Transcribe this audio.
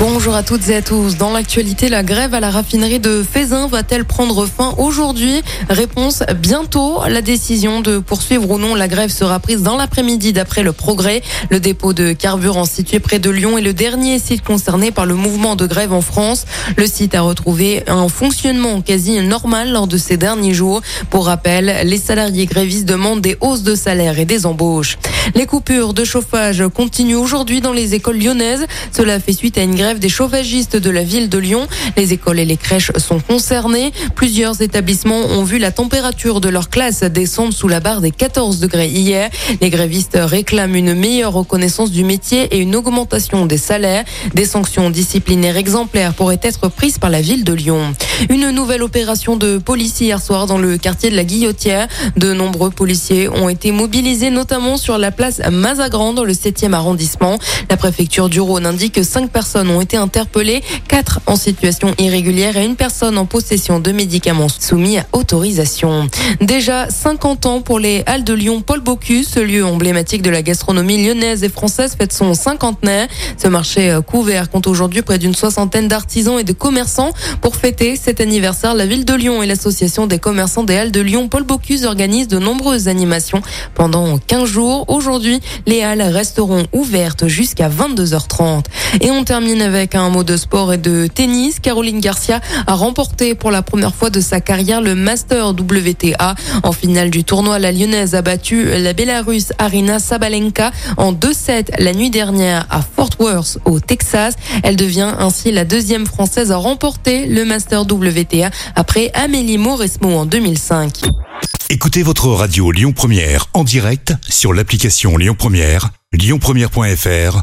Bonjour à toutes et à tous. Dans l'actualité, la grève à la raffinerie de Fézin va-t-elle prendre fin aujourd'hui? Réponse bientôt. La décision de poursuivre ou non la grève sera prise dans l'après-midi d'après le progrès. Le dépôt de carburant situé près de Lyon est le dernier site concerné par le mouvement de grève en France. Le site a retrouvé un fonctionnement quasi normal lors de ces derniers jours. Pour rappel, les salariés grévistes demandent des hausses de salaire et des embauches. Les coupures de chauffage continuent aujourd'hui dans les écoles lyonnaises. Cela fait suite à une grève des chauffagistes de la ville de Lyon. Les écoles et les crèches sont concernées. Plusieurs établissements ont vu la température de leur classe descendre sous la barre des 14 degrés hier. Les grévistes réclament une meilleure reconnaissance du métier et une augmentation des salaires. Des sanctions disciplinaires exemplaires pourraient être prises par la ville de Lyon. Une nouvelle opération de police hier soir dans le quartier de la Guillotière. De nombreux policiers ont été mobilisés notamment sur la place Mazagran dans le 7e arrondissement. La préfecture du Rhône indique que cinq personnes ont été interpellées, quatre en situation irrégulière et une personne en possession de médicaments soumis à autorisation. Déjà 50 ans pour les Halles de Lyon Paul Bocuse, ce lieu emblématique de la gastronomie lyonnaise et française fête son cinquantenaire. Ce marché couvert compte aujourd'hui près d'une soixantaine d'artisans et de commerçants pour fêter cet anniversaire, la ville de Lyon et l'association des commerçants des Halles de Lyon, Paul Bocuse, organisent de nombreuses animations pendant 15 jours. Aujourd'hui, les Halles resteront ouvertes jusqu'à 22h30. Et on termine avec un mot de sport et de tennis. Caroline Garcia a remporté pour la première fois de sa carrière le Master WTA. En finale du tournoi, la Lyonnaise a battu la Bélarusse Arina Sabalenka en 2-7 la nuit dernière à Fort Worth au Texas. Elle devient ainsi la deuxième française à remporter le Master WTA après Amélie Mauresmo en 2005. Écoutez votre radio Lyon Première en direct sur l'application Lyon Première, lyonpremière.fr